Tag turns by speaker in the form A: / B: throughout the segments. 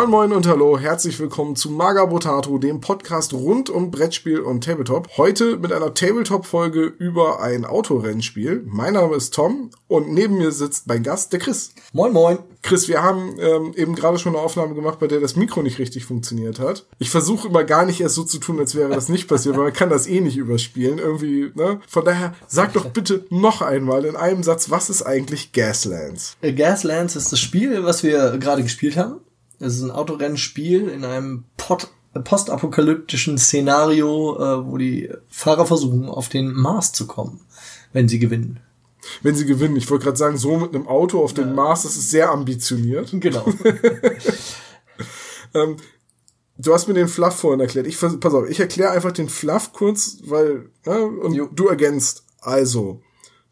A: Moin Moin und Hallo, herzlich willkommen zu Maga Botato, dem Podcast rund um Brettspiel und Tabletop. Heute mit einer Tabletop-Folge über ein Autorennspiel. Mein Name ist Tom und neben mir sitzt mein Gast, der Chris.
B: Moin Moin.
A: Chris, wir haben ähm, eben gerade schon eine Aufnahme gemacht, bei der das Mikro nicht richtig funktioniert hat. Ich versuche immer gar nicht erst so zu tun, als wäre das nicht passiert, weil man kann das eh nicht überspielen. Irgendwie, ne? Von daher, sag doch bitte noch einmal in einem Satz, was ist eigentlich Gaslands?
B: Äh, Gaslands ist das Spiel, was wir gerade gespielt haben. Es ist ein Autorennspiel in einem Pot postapokalyptischen Szenario, äh, wo die Fahrer versuchen, auf den Mars zu kommen, wenn sie gewinnen.
A: Wenn sie gewinnen. Ich wollte gerade sagen, so mit einem Auto auf den ja. Mars, das ist sehr ambitioniert.
B: Genau.
A: ähm, du hast mir den Fluff vorhin erklärt. Ich pass auf, ich erkläre einfach den Fluff kurz, weil ne, und jo. du ergänzt. Also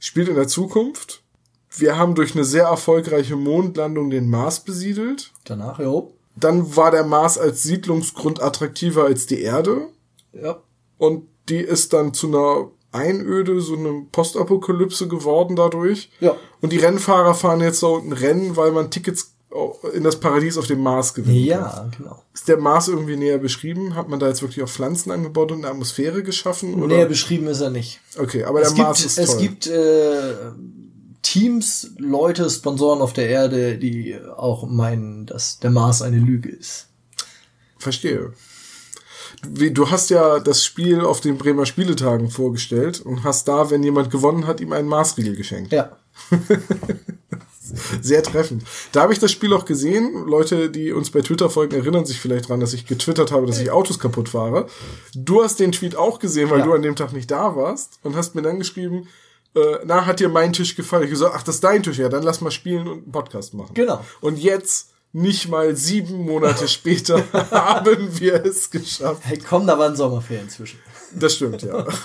A: spielt in der Zukunft wir haben durch eine sehr erfolgreiche Mondlandung den Mars besiedelt.
B: Danach, ja.
A: Dann war der Mars als Siedlungsgrund attraktiver als die Erde.
B: Ja.
A: Und die ist dann zu einer Einöde, so eine Postapokalypse geworden dadurch.
B: Ja.
A: Und die Rennfahrer fahren jetzt so ein Rennen, weil man Tickets in das Paradies auf dem Mars gewinnen
B: Ja, genau.
A: Ist der Mars irgendwie näher beschrieben? Hat man da jetzt wirklich auch Pflanzen angebaut und eine Atmosphäre geschaffen? Oder?
B: Näher beschrieben ist er nicht.
A: Okay, aber es der Mars ist toll.
B: Es gibt äh, Teams, Leute, Sponsoren auf der Erde, die auch meinen, dass der Mars eine Lüge ist.
A: Verstehe. Du hast ja das Spiel auf den Bremer Spieletagen vorgestellt und hast da, wenn jemand gewonnen hat, ihm einen Marsriegel geschenkt.
B: Ja.
A: Sehr treffend. Da habe ich das Spiel auch gesehen. Leute, die uns bei Twitter folgen, erinnern sich vielleicht dran, dass ich getwittert habe, dass ich Autos kaputt fahre. Du hast den Tweet auch gesehen, weil ja. du an dem Tag nicht da warst und hast mir dann geschrieben, äh, na, hat dir mein Tisch gefallen? Ich gesagt, ach, das ist dein Tisch, ja, dann lass mal spielen und einen Podcast machen.
B: Genau.
A: Und jetzt, nicht mal sieben Monate später, haben wir es geschafft.
B: Hey, komm, da waren Sommerferien zwischen.
A: Das stimmt, ja.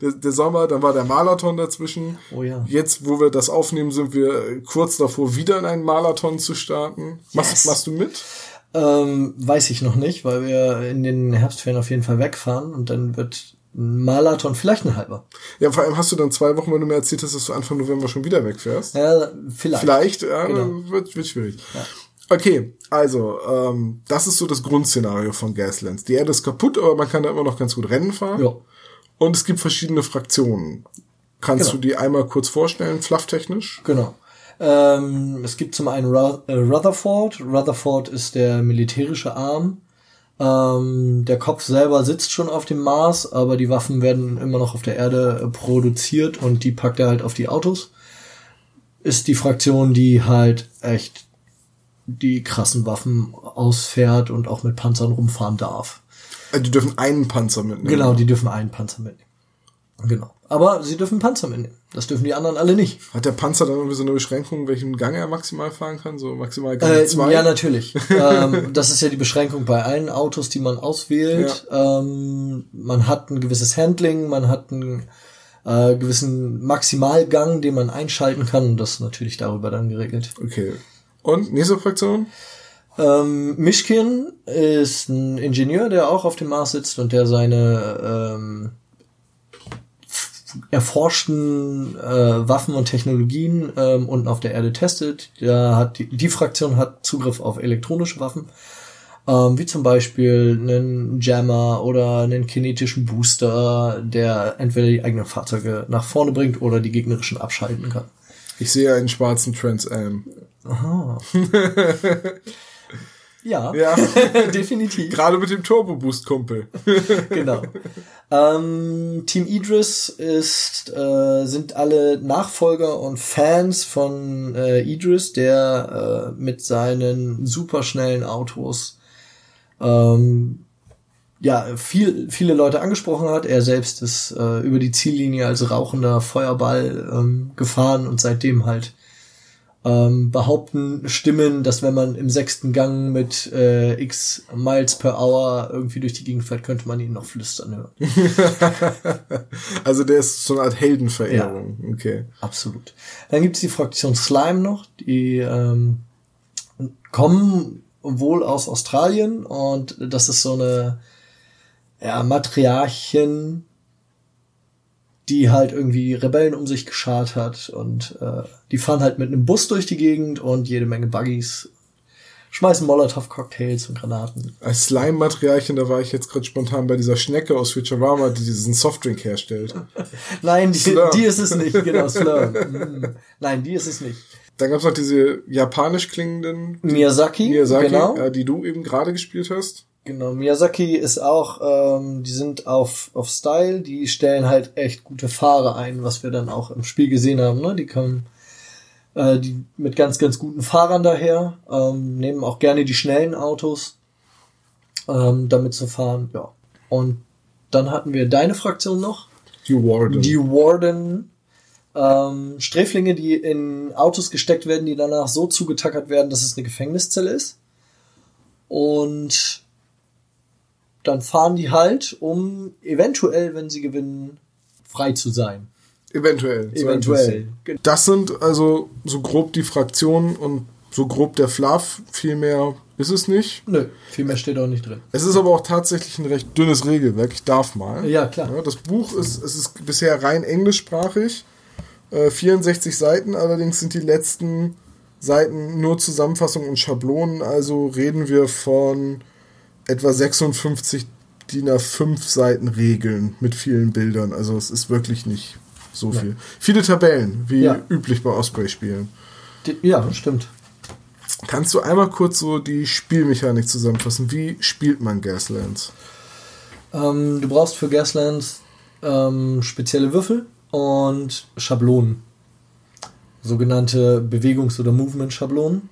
A: der, der, Sommer, dann war der Marathon dazwischen.
B: Oh ja.
A: Jetzt, wo wir das aufnehmen, sind wir kurz davor, wieder in einen Marathon zu starten. Yes. Machst, machst du mit?
B: Ähm, weiß ich noch nicht, weil wir in den Herbstferien auf jeden Fall wegfahren und dann wird Marathon, vielleicht ein halber.
A: Ja, vor allem hast du dann zwei Wochen, wenn du mir erzählt hast, dass du Anfang November schon wieder wegfährst.
B: Ja, vielleicht.
A: Vielleicht, ja, genau. wird, wird schwierig. Ja. Okay, also, ähm, das ist so das Grundszenario von Gaslands. Die Erde ist kaputt, aber man kann da immer noch ganz gut Rennen fahren.
B: Ja.
A: Und es gibt verschiedene Fraktionen. Kannst genau. du die einmal kurz vorstellen, flufftechnisch?
B: Genau. Ähm, es gibt zum einen äh, Rutherford. Rutherford ist der militärische Arm ähm, der Kopf selber sitzt schon auf dem Mars, aber die Waffen werden immer noch auf der Erde äh, produziert und die packt er halt auf die Autos. Ist die Fraktion, die halt echt die krassen Waffen ausfährt und auch mit Panzern rumfahren darf.
A: Also die dürfen einen Panzer mitnehmen.
B: Genau, die dürfen einen Panzer mitnehmen. Genau. Aber sie dürfen Panzer mitnehmen. Das dürfen die anderen alle nicht.
A: Hat der Panzer dann irgendwie so eine Beschränkung, welchen Gang er maximal fahren kann? So maximal Gang 2?
B: Äh, ja, natürlich. ähm, das ist ja die Beschränkung bei allen Autos, die man auswählt. Ja. Ähm, man hat ein gewisses Handling, man hat einen äh, gewissen Maximalgang, den man einschalten kann. Und das ist natürlich darüber dann geregelt.
A: Okay. Und nächste Fraktion?
B: Ähm, Mischkin ist ein Ingenieur, der auch auf dem Mars sitzt und der seine ähm, erforschten äh, Waffen und Technologien ähm, unten auf der Erde testet. Da hat die, die Fraktion hat Zugriff auf elektronische Waffen, ähm, wie zum Beispiel einen Jammer oder einen kinetischen Booster, der entweder die eigenen Fahrzeuge nach vorne bringt oder die gegnerischen abschalten kann.
A: Ich sehe einen schwarzen Trans Am.
B: Aha. Ja,
A: ja.
B: definitiv.
A: Gerade mit dem Turbo Boost Kumpel.
B: genau. Ähm, Team Idris ist äh, sind alle Nachfolger und Fans von äh, Idris, der äh, mit seinen superschnellen Autos ähm, ja viel viele Leute angesprochen hat. Er selbst ist äh, über die Ziellinie als rauchender Feuerball ähm, gefahren und seitdem halt ähm, behaupten Stimmen, dass wenn man im sechsten Gang mit äh, x Miles per Hour irgendwie durch die Gegend fährt, könnte man ihn noch flüstern hören.
A: also der ist so eine Art Heldenverehrung. Ja, okay.
B: Absolut. Dann gibt's die Fraktion Slime noch, die ähm, kommen wohl aus Australien und das ist so eine ja, Matriarchin, die halt irgendwie Rebellen um sich geschart hat und äh, die fahren halt mit einem Bus durch die Gegend und jede Menge Buggies. schmeißen Molotow-Cocktails und Granaten.
A: Als Slime-Materialchen, da war ich jetzt gerade spontan bei dieser Schnecke aus Futurama, die diesen Softdrink herstellt.
B: Nein, die, die ist es nicht, genau, Slurm. Mm. Nein, die ist es nicht.
A: Dann gab's noch diese japanisch klingenden
B: Miyazaki,
A: Miyazaki
B: genau.
A: äh, die du eben gerade gespielt hast.
B: Genau, Miyazaki ist auch, ähm, die sind auf, auf Style, die stellen halt echt gute Fahrer ein, was wir dann auch im Spiel gesehen haben, ne? Die kommen äh, die mit ganz, ganz guten Fahrern daher, ähm, nehmen auch gerne die schnellen Autos, ähm, damit zu fahren, ja. Und dann hatten wir deine Fraktion noch.
A: Die Warden.
B: Die Warden. Ähm, Sträflinge, die in Autos gesteckt werden, die danach so zugetackert werden, dass es eine Gefängniszelle ist. Und dann fahren die halt, um eventuell, wenn sie gewinnen, frei zu sein.
A: Eventuell. so
B: Eventuell.
A: Das sind also so grob die Fraktionen und so grob der Fluff. Viel mehr ist es nicht.
B: Nö, viel mehr steht auch nicht drin.
A: Es ist aber auch tatsächlich ein recht dünnes Regelwerk. Ich darf mal.
B: Ja, klar.
A: das Buch ist, es ist bisher rein englischsprachig. Äh, 64 Seiten, allerdings sind die letzten Seiten nur Zusammenfassung und Schablonen. Also reden wir von etwa 56 DIN A5 Seiten Regeln mit vielen Bildern. Also es ist wirklich nicht so viel. Viele Tabellen, wie
B: Ja.
A: üblich bei Osprey-Spielen.
B: Ja, stimmt.
A: Kannst du einmal kurz so die Spielmechanik zusammenfassen? Wie spielt man Gaslands?
B: Ähm, du brauchst für Gaslands ähm, spezielle Würfel und Schablonen. Sogenannte Bewegungs- oder Movement-Schablonen,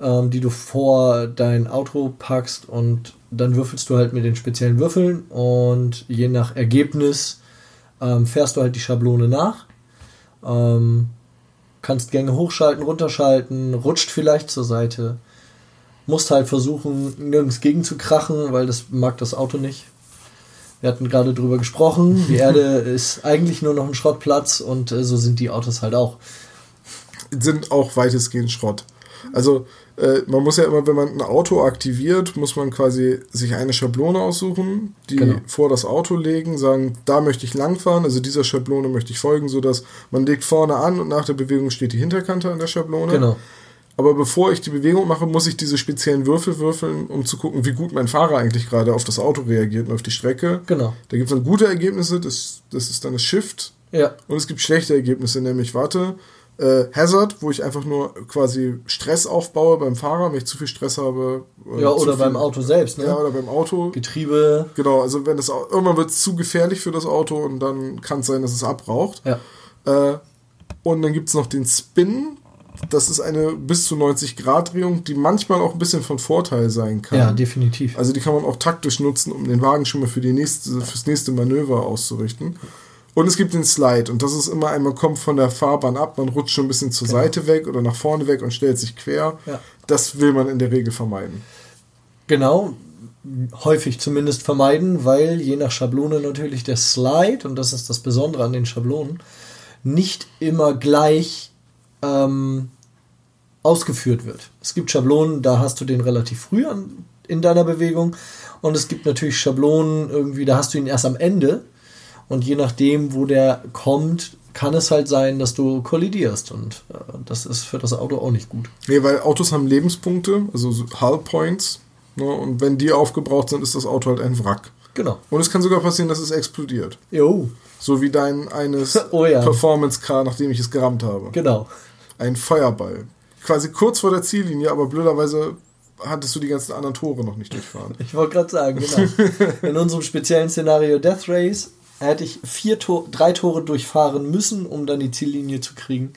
B: ähm, die du vor dein Auto packst und dann würfelst du halt mit den speziellen Würfeln und je nach Ergebnis ähm, fährst du halt die Schablone nach. Ähm, kannst Gänge hochschalten, runterschalten, rutscht vielleicht zur Seite. Musst halt versuchen, nirgends gegen zu krachen, weil das mag das Auto nicht. Wir hatten gerade drüber gesprochen. Die Erde ist eigentlich nur noch ein Schrottplatz und äh, so sind die Autos halt auch.
A: sind auch weitestgehend Schrott. Also äh, man muss ja immer, wenn man ein Auto aktiviert, muss man quasi sich eine Schablone aussuchen, die
B: Genau.
A: vor das Auto legen, sagen, da möchte ich langfahren, also dieser Schablone möchte ich folgen, sodass man legt vorne an und nach der Bewegung steht die Hinterkante an der Schablone.
B: Genau.
A: Aber bevor ich die Bewegung mache, muss ich diese speziellen Würfel würfeln, um zu gucken, wie gut mein Fahrer eigentlich gerade auf das Auto reagiert und auf die Strecke.
B: Genau.
A: Da gibt es dann gute Ergebnisse, das, das ist dann das Shift.
B: Ja.
A: Und es gibt schlechte Ergebnisse, nämlich, warte, äh, Hazard, wo ich einfach nur quasi Stress aufbaue beim Fahrer, wenn ich zu viel Stress habe. äh,
B: Ja, oder
A: viel-
B: beim Auto selbst, ne?
A: Ja, oder beim Auto.
B: Getriebe.
A: Genau, also wenn das irgendwann wird es zu gefährlich für das Auto und dann kann es sein, dass es abraucht.
B: Ja.
A: Äh, und dann gibt es noch den Spin. Das ist eine bis zu 90 Grad Drehung, die manchmal auch ein bisschen von Vorteil sein kann.
B: Ja, definitiv.
A: Also die kann man auch taktisch nutzen, um den Wagen schon mal für die nächste, fürs nächste Manöver auszurichten. Und es gibt den Slide und das ist immer ein, man kommt von der Fahrbahn ab, man rutscht schon ein bisschen zur Seite weg oder nach vorne weg und stellt sich quer.
B: Ja.
A: Das will man in der Regel vermeiden.
B: Genau. Häufig zumindest vermeiden, weil je nach Schablone natürlich der Slide, und das ist das Besondere an den Schablonen, nicht immer gleich ähm, ausgeführt wird. Es gibt Schablonen, da hast du den relativ früh an, in deiner Bewegung und es gibt natürlich Schablonen irgendwie, da hast du ihn erst am Ende und je nachdem, wo der kommt, kann es halt sein, dass du kollidierst und äh, das ist für das Auto auch nicht gut.
A: Nee, weil Autos haben Lebenspunkte, also so Hull Points. Ne, und wenn die aufgebraucht sind, ist das Auto halt ein Wrack.
B: Genau.
A: Und es kann sogar passieren, dass es explodiert.
B: Jo,
A: So wie dein eines
B: Oh ja.
A: Performance Car, nachdem ich es gerammt habe.
B: genau.
A: Ein Feuerball. Quasi kurz vor der Ziellinie, aber blöderweise hattest du die ganzen anderen Tore noch nicht durchfahren.
B: Ich wollte gerade sagen, genau. In unserem speziellen Szenario Death Race hätte ich vier Tor drei Tore durchfahren müssen, um dann die Ziellinie zu kriegen.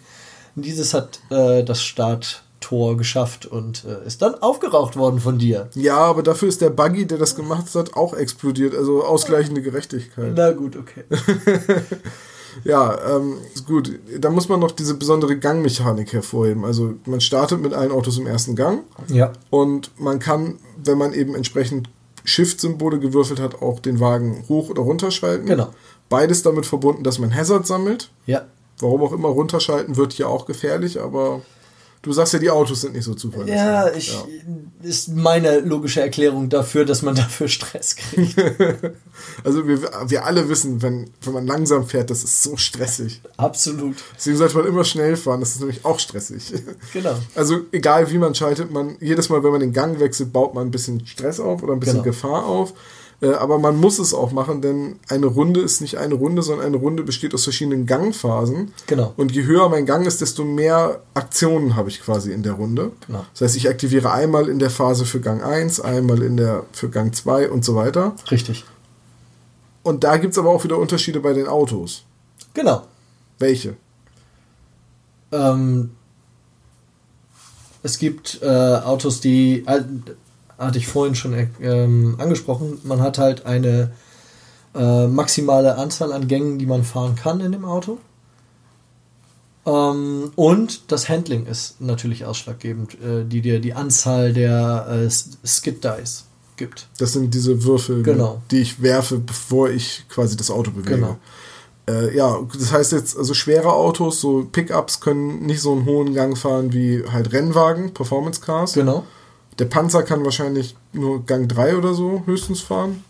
B: Und dieses hat äh, das Starttor geschafft und äh, ist dann aufgeraucht worden von dir.
A: Ja, aber dafür ist der Buggy, der das gemacht hat, auch explodiert. Also ausgleichende Gerechtigkeit.
B: Na gut, okay.
A: Ja, ähm, ist gut. Da muss man noch diese besondere Gangmechanik hervorheben. Also man startet mit allen Autos im ersten Gang
B: Ja.
A: und man kann, wenn man eben entsprechend Shift-Symbole gewürfelt hat, auch den Wagen hoch oder runterschalten.
B: Genau.
A: Beides damit verbunden, dass man Hazard sammelt.
B: Ja.
A: Warum auch immer runterschalten wird hier auch gefährlich, aber du sagst ja, die Autos sind nicht so zuverlässig.
B: Ja, ich, ist meine logische Erklärung dafür, dass man dafür Stress kriegt.
A: also wir, wir alle wissen, wenn, wenn man langsam fährt, das ist so stressig.
B: Absolut.
A: Deswegen sollte man immer schnell fahren, das ist nämlich auch stressig. Genau. Also egal wie man schaltet, man jedes Mal, wenn man den Gang wechselt, baut man ein bisschen Stress auf oder ein bisschen genau. Gefahr auf. Äh, aber man muss es auch machen, denn eine Runde ist nicht eine Runde, sondern eine Runde besteht aus verschiedenen Gangphasen. Genau. Und je höher mein Gang ist, desto mehr Aktionen habe ich quasi in der Runde. Genau. Das heißt, ich aktiviere einmal in der Phase für Gang 1, einmal in der für Gang 2 und so weiter.
B: Richtig.
A: Und da gibt es aber auch wieder Unterschiede bei den Autos.
B: Genau.
A: Welche?
B: Ähm, es gibt äh, Autos, die. Äh, hatte ich vorhin schon ähm, angesprochen, man hat halt eine äh, maximale Anzahl an Gängen, die man fahren kann in dem Auto. Ähm, und das Handling ist natürlich ausschlaggebend, äh, die dir die Anzahl der äh, Skid Dice gibt.
A: Das sind diese Würfel, genau. die ich werfe, bevor ich quasi das Auto bewege. Genau. Äh, ja, das heißt jetzt, also schwere Autos, so Pickups können nicht so einen hohen Gang fahren wie halt Rennwagen, Performance Cars. Genau. Der Panzer kann wahrscheinlich nur Gang 3 oder so höchstens fahren.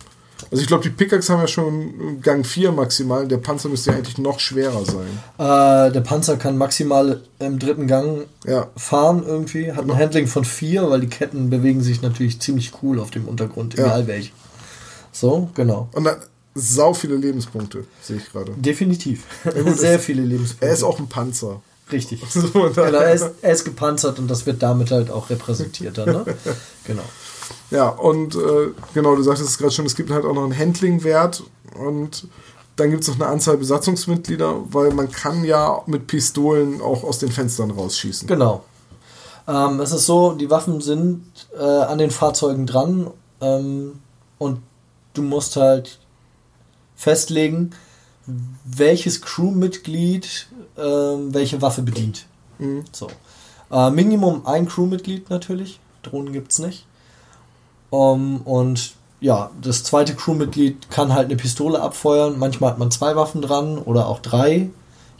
A: Also ich glaube, die Pickaxe haben ja schon Gang 4 maximal. Der Panzer müsste ja eigentlich noch schwerer sein.
B: Äh, der Panzer kann maximal im dritten Gang ja. fahren irgendwie. Hat ein Handling von 4, weil die Ketten bewegen sich natürlich ziemlich cool auf dem Untergrund, egal ja. welche. So, genau.
A: Und dann sau viele Lebenspunkte, sehe ich gerade.
B: Definitiv. Ja, Sehr viele Lebenspunkte.
A: Er ist auch ein Panzer.
B: Richtig. So, genau, er ist, er ist gepanzert und das wird damit halt auch repräsentiert dann, ne? genau.
A: Ja, und äh, genau, du sagtest es gerade schon, es gibt halt auch noch einen Handling-Wert und dann gibt es noch eine Anzahl Besatzungsmitglieder, weil man kann ja mit Pistolen auch aus den Fenstern rausschießen.
B: Genau. Ähm, es ist so, die Waffen sind äh, an den Fahrzeugen dran ähm, und du musst halt festlegen, welches Crewmitglied welche Waffe bedient. Mhm. So. Äh, Minimum ein Crewmitglied natürlich. Drohnen gibt es nicht. Um, und ja, das zweite Crewmitglied kann halt eine Pistole abfeuern. Manchmal hat man zwei Waffen dran oder auch drei,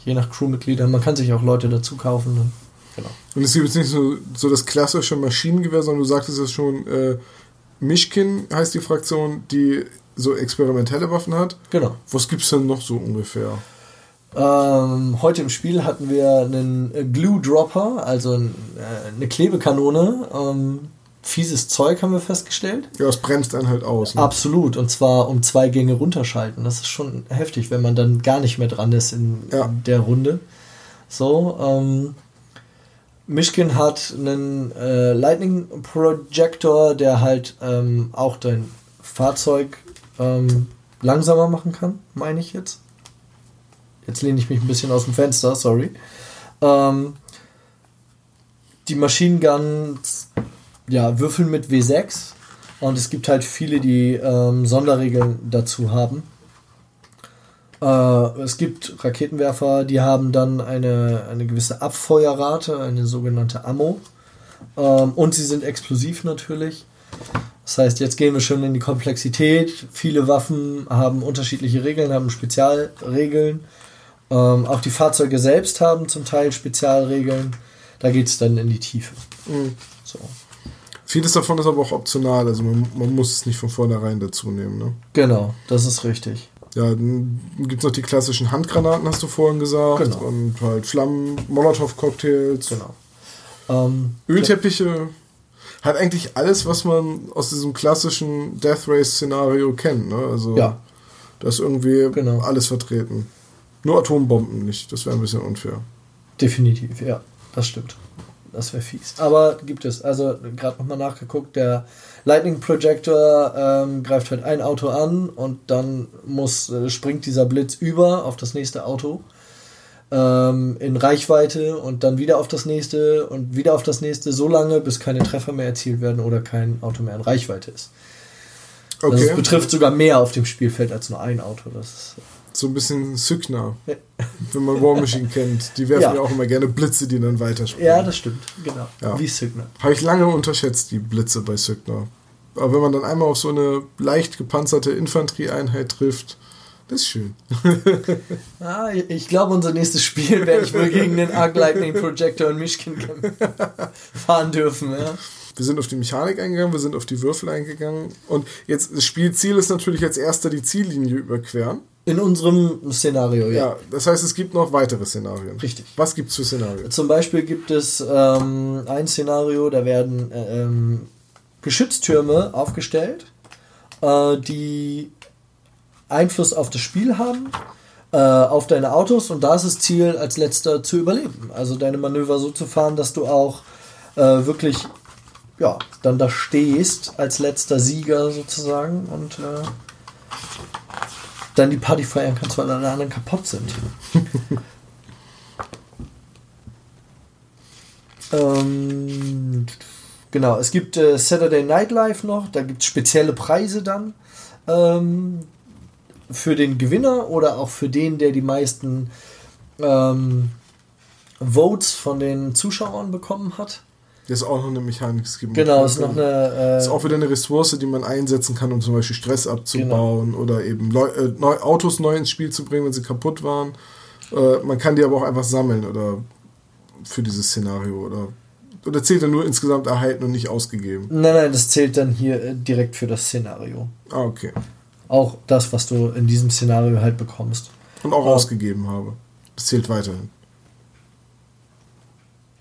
B: je nach Crewmitgliedern. Man kann sich auch Leute dazu kaufen.
A: Genau. Und es gibt jetzt nicht so, so das klassische Maschinengewehr, sondern du sagtest es schon, äh, Mischkin heißt die Fraktion, die so experimentelle Waffen hat. Genau. Was gibt es denn noch so ungefähr?
B: Ähm, heute im Spiel hatten wir einen Glue Dropper, also äh, eine Klebekanone. Ähm, fieses Zeug haben wir festgestellt.
A: Ja, es bremst einen halt aus.
B: Ne? Absolut. Und zwar um zwei Gänge runterschalten. Das ist schon heftig, wenn man dann gar nicht mehr dran ist in, ja. in der Runde. So, ähm, Mischkin hat einen äh, Lightning Projector, der halt ähm, auch dein Fahrzeug ähm, langsamer machen kann, meine ich jetzt. Jetzt lehne ich mich ein bisschen aus dem Fenster, sorry. Ähm, die Machine Guns ja, würfeln mit W6 und es gibt halt viele, die ähm, Sonderregeln dazu haben. Äh, es gibt Raketenwerfer, die haben dann eine, eine gewisse Abfeuerrate, eine sogenannte Ammo. Ähm, und sie sind explosiv natürlich. Das heißt, jetzt gehen wir schon in die Komplexität. Viele Waffen haben unterschiedliche Regeln, haben Spezialregeln. Ähm, auch die Fahrzeuge selbst haben zum Teil Spezialregeln. Da geht es dann in die Tiefe. Mhm. So.
A: Vieles davon ist aber auch optional, also man, man muss es nicht von vornherein dazu nehmen. Ne?
B: Genau, das ist richtig.
A: Ja, dann gibt es noch die klassischen Handgranaten, hast du vorhin gesagt. Genau. Und halt Flammen, Molotow-Cocktails. Genau. Ähm, Ölteppiche. Hat eigentlich alles, was man aus diesem klassischen Death Race-Szenario kennt. Ne? Also ja. da ist irgendwie genau. alles vertreten. Nur Atombomben nicht, das wäre ein bisschen unfair.
B: Definitiv, ja, das stimmt. Das wäre fies. Aber gibt es. Also gerade nochmal nachgeguckt, der Lightning Projector ähm, greift halt ein Auto an und dann muss, äh, springt dieser Blitz über auf das nächste Auto ähm, in Reichweite und dann wieder auf das nächste und wieder auf das nächste, so lange, bis keine Treffer mehr erzielt werden oder kein Auto mehr in Reichweite ist. Okay. Also es betrifft sogar mehr auf dem Spielfeld als nur ein Auto. Das ist,
A: so ein bisschen Sygna, wenn man War Machine kennt. Die werfen ja. ja. auch immer gerne Blitze, die dann weiterspringen.
B: Ja, das stimmt, genau. Ja. Wie
A: Sygna. Habe ich lange unterschätzt, die Blitze bei Sygna. Aber wenn man dann einmal auf so eine leicht gepanzerte Infanterieeinheit trifft, das ist schön.
B: ah, ich glaube, unser nächstes Spiel werde ich wohl gegen den Arc Lightning Projector und Mischkin fahren dürfen. Ja.
A: wir sind auf die Mechanik eingegangen, wir sind auf die Würfel eingegangen. Und jetzt, das Spielziel ist natürlich als erster die Ziellinie überqueren.
B: In unserem Szenario, ja.
A: Ja, das heißt, es gibt noch weitere Szenarien.
B: Richtig.
A: Was gibt es für Szenarien?
B: Zum Beispiel gibt es ähm, ein Szenario, da werden äh, ähm, Geschütztürme aufgestellt, äh, die Einfluss auf das Spiel haben, äh, auf deine Autos und da ist das Ziel, als letzter zu überleben. Also deine Manöver so zu fahren, dass du auch äh, wirklich ja, dann da stehst als letzter Sieger sozusagen und äh, dann die Party feiern kannst, weil alle anderen kaputt sind. ähm, genau, es gibt äh, Saturday Night Live noch, da gibt es spezielle Preise dann ähm, für den Gewinner oder auch für den, der die meisten ähm, Votes von den Zuschauern bekommen hat.
A: Das ist auch noch eine Mechanik. Es gibt
B: Genau, ist noch eine. Äh,
A: ist auch wieder eine Ressource, die man einsetzen kann, um zum Beispiel Stress abzubauen genau. oder eben Leu äh, neu, Autos neu ins Spiel zu bringen, wenn sie kaputt waren. Äh, man kann die aber auch einfach sammeln oder für dieses Szenario oder oder zählt er nur insgesamt erhalten und nicht ausgegeben?
B: Nein, nein, das zählt dann hier äh, direkt für das Szenario.
A: Ah, okay.
B: Auch das, was du in diesem Szenario halt bekommst.
A: Und auch ausgegeben habe. Das zählt weiterhin.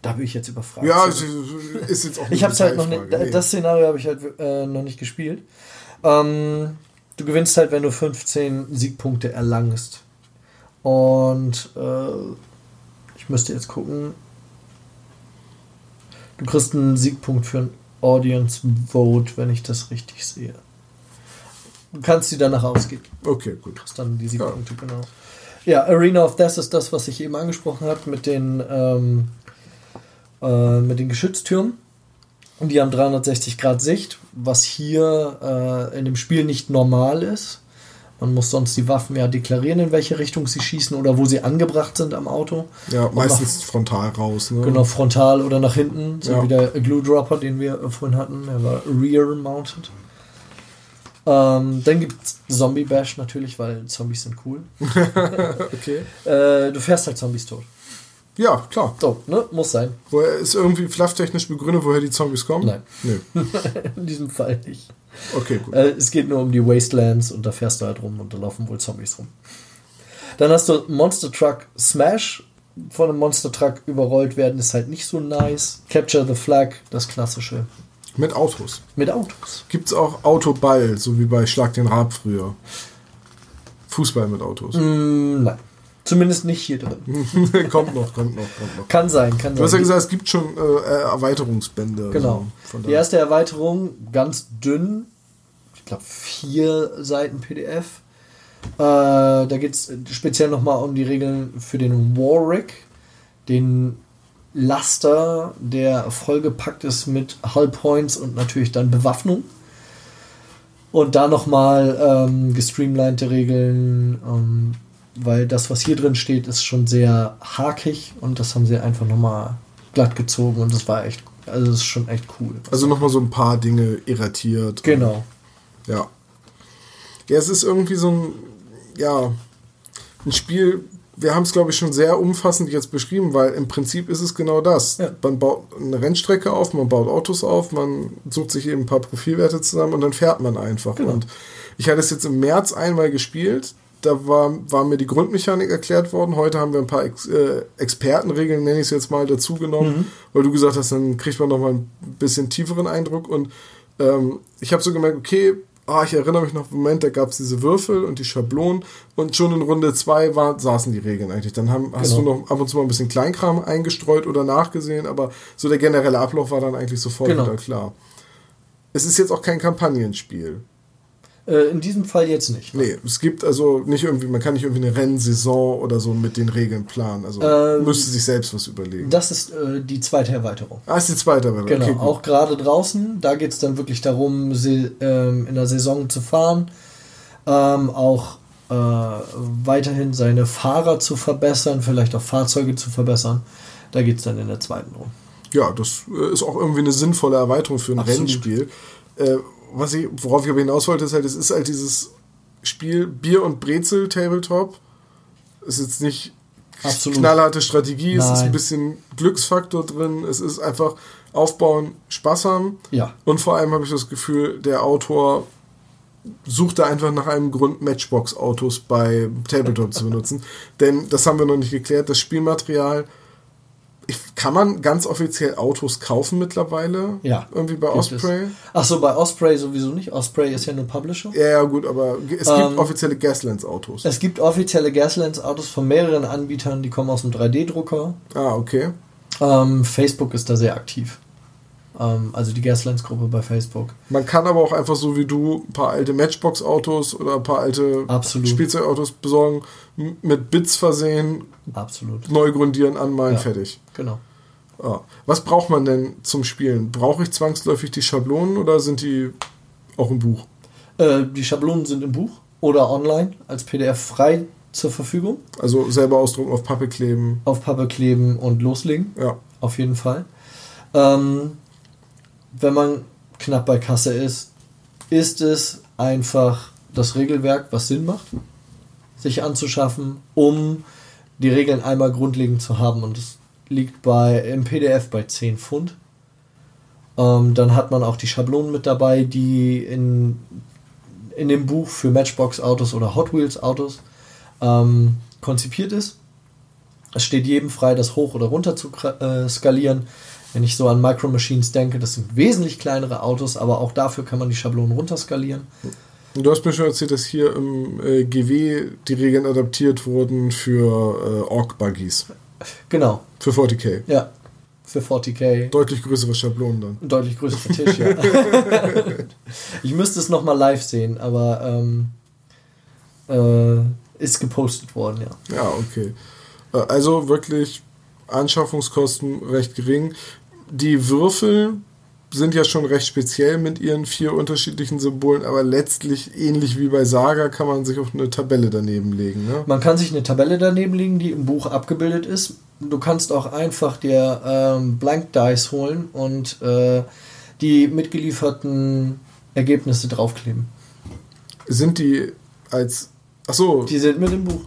B: Da bin ich jetzt überfragt.
A: Ja, ist jetzt auch
B: Ich habe halt noch nicht, nee. das Szenario habe ich halt äh, noch nicht gespielt. Ähm, du gewinnst halt, wenn du 15 Siegpunkte erlangst. Und äh, ich müsste jetzt gucken. Du kriegst einen Siegpunkt für ein Audience Vote, wenn ich das richtig sehe. Du kannst die danach ausgeben.
A: Okay, gut.
B: Du kriegst dann die Siegpunkte, ja. genau. Ja, Arena of Death ist das, was ich eben angesprochen habe mit den ähm, äh, mit den Geschütztürmen. Und die haben 360 Grad Sicht, was hier äh, in dem Spiel nicht normal ist. Man muss sonst die Waffen ja deklarieren, in welche Richtung sie schießen oder wo sie angebracht sind am Auto.
A: Ja, meistens nach, frontal raus. Ne?
B: Genau, frontal oder nach hinten. So ja. wie der Glue Dropper, den wir vorhin hatten. Der war rear mounted. Ähm, dann gibt es Zombie Bash natürlich, weil Zombies sind cool.
A: okay.
B: Äh, du fährst halt Zombies tot.
A: Ja, klar.
B: So, ne? Muss sein.
A: Woher ist irgendwie flufftechnisch begründet, woher die Zombies kommen?
B: Nein.
A: Nee.
B: In diesem Fall nicht.
A: Okay, gut.
B: Äh, es geht nur um die Wastelands und da fährst du halt rum und da laufen wohl Zombies rum. Dann hast du Monster Truck Smash. Von einem Monster Truck überrollt werden ist halt nicht so nice. Capture the Flag, das klassische.
A: Mit Autos.
B: Mit Autos.
A: Gibt es auch Autoball, so wie bei Schlag den Rab früher? Fußball mit Autos?
B: Mm, nein. Zumindest nicht hier drin.
A: kommt noch, kommt noch, kommt noch.
B: Kann sein, kann sein.
A: Du hast ja gesagt, es gibt schon äh, Erweiterungsbände.
B: Genau. Also die erste Erweiterung, ganz dünn, ich glaube vier Seiten PDF. Äh, da geht es speziell nochmal um die Regeln für den Warwick, den Laster, der vollgepackt ist mit Hull Points und natürlich dann Bewaffnung. Und da nochmal ähm, gestreamlinete Regeln. Ähm, weil das, was hier drin steht, ist schon sehr hakig und das haben sie einfach nochmal glatt gezogen und das war echt, also das ist schon echt cool.
A: Also nochmal so ein paar Dinge irratiert.
B: Genau.
A: Ja. Ja, es ist irgendwie so ein, ja, ein Spiel, wir haben es, glaube ich, schon sehr umfassend jetzt beschrieben, weil im Prinzip ist es genau das. Ja. Man baut eine Rennstrecke auf, man baut Autos auf, man sucht sich eben ein paar Profilwerte zusammen und dann fährt man einfach. Genau. Und ich hatte es jetzt im März einmal gespielt da war, war mir die Grundmechanik erklärt worden. Heute haben wir ein paar Ex, äh, Expertenregeln, nenne ich es jetzt mal, dazugenommen, mhm. weil du gesagt hast, dann kriegt man noch mal ein bisschen tieferen Eindruck. Und ähm, ich habe so gemerkt, okay, ah, ich erinnere mich noch, Moment, da gab es diese Würfel und die Schablonen und schon in Runde 2 saßen die Regeln eigentlich. Dann haben, hast genau. du noch ab und zu mal ein bisschen Kleinkram eingestreut oder nachgesehen, aber so der generelle Ablauf war dann eigentlich sofort genau. wieder klar. Es ist jetzt auch kein Kampagnenspiel.
B: Äh, in diesem Fall jetzt nicht.
A: Nee, es gibt also nicht irgendwie, man kann nicht irgendwie eine Rennsaison oder so mit den Regeln planen. Also ähm, müsste sich selbst was überlegen.
B: Das ist äh, die zweite Erweiterung.
A: Ah, ist die zweite Erweiterung.
B: Genau, okay, auch gerade draußen, da geht es dann wirklich darum, ähm, in der Saison zu fahren. Ähm, auch äh, weiterhin seine Fahrer zu verbessern, vielleicht auch Fahrzeuge zu verbessern. Da geht es dann in der zweiten drum.
A: Ja, das äh, ist auch irgendwie eine sinnvolle Erweiterung für ein Absolut. Rennspiel. Äh, was ich, worauf ich aber hinaus wollte, ist halt, es ist halt dieses Spiel Bier und Brezel Tabletop. Ist jetzt nicht Absolut. knallharte Strategie, Nein. es ist ein bisschen Glücksfaktor drin, es ist einfach aufbauen, Spaß haben. Ja. Und vor allem habe ich das Gefühl, der Autor sucht da einfach nach einem Grund, Matchbox-Autos bei Tabletop zu benutzen. Denn das haben wir noch nicht geklärt. Das Spielmaterial kann man ganz offiziell Autos kaufen mittlerweile? Ja. Irgendwie bei Osprey?
B: Achso, bei Osprey sowieso nicht. Osprey ist ja nur Publisher.
A: Ja, ja, gut, aber es gibt ähm, offizielle Gaslands-Autos.
B: Es gibt offizielle Gaslands-Autos von mehreren Anbietern, die kommen aus dem 3D-Drucker.
A: Ah, okay.
B: Ähm, Facebook ist da sehr aktiv. Ähm, also die Gaslands-Gruppe bei Facebook.
A: Man kann aber auch einfach so wie du ein paar alte Matchbox-Autos oder ein paar alte Absolut. Spielzeugautos besorgen, mit Bits versehen,
B: Absolut.
A: neu grundieren, anmalen, ja, fertig.
B: Genau.
A: Ah. Was braucht man denn zum Spielen? Brauche ich zwangsläufig die Schablonen oder sind die auch im Buch?
B: Äh, die Schablonen sind im Buch oder online als PDF frei zur Verfügung.
A: Also selber ausdrucken, auf Pappe kleben.
B: Auf Pappe kleben und loslegen.
A: Ja.
B: Auf jeden Fall. Ähm, wenn man knapp bei Kasse ist, ist es einfach das Regelwerk, was Sinn macht, sich anzuschaffen, um die Regeln einmal grundlegend zu haben. Und es liegt bei im PDF bei 10 Pfund. Ähm, dann hat man auch die Schablonen mit dabei, die in, in dem Buch für Matchbox-Autos oder Hot Wheels-Autos ähm, konzipiert ist. Es steht jedem frei, das hoch oder runter zu äh, skalieren. Wenn ich so an Micro Machines denke, das sind wesentlich kleinere Autos, aber auch dafür kann man die Schablonen runterskalieren.
A: Du hast mir schon erzählt, dass hier im äh, GW die Regeln adaptiert wurden für äh, Ork-Buggies.
B: Genau.
A: Für 40k.
B: Ja, für 40k.
A: Deutlich größere Schablonen dann.
B: Deutlich größerer Tisch, ja. ich müsste es nochmal live sehen, aber ähm, äh, ist gepostet worden, ja.
A: Ja, okay. Äh, also wirklich Anschaffungskosten recht gering. Die Würfel sind ja schon recht speziell mit ihren vier unterschiedlichen Symbolen, aber letztlich ähnlich wie bei Saga kann man sich auch eine Tabelle daneben legen. Ne?
B: Man kann sich eine Tabelle daneben legen, die im Buch abgebildet ist. Du kannst auch einfach dir ähm, Blank Dice holen und äh, die mitgelieferten Ergebnisse draufkleben.
A: Sind die als. Achso.
B: Die sind mit im Buch.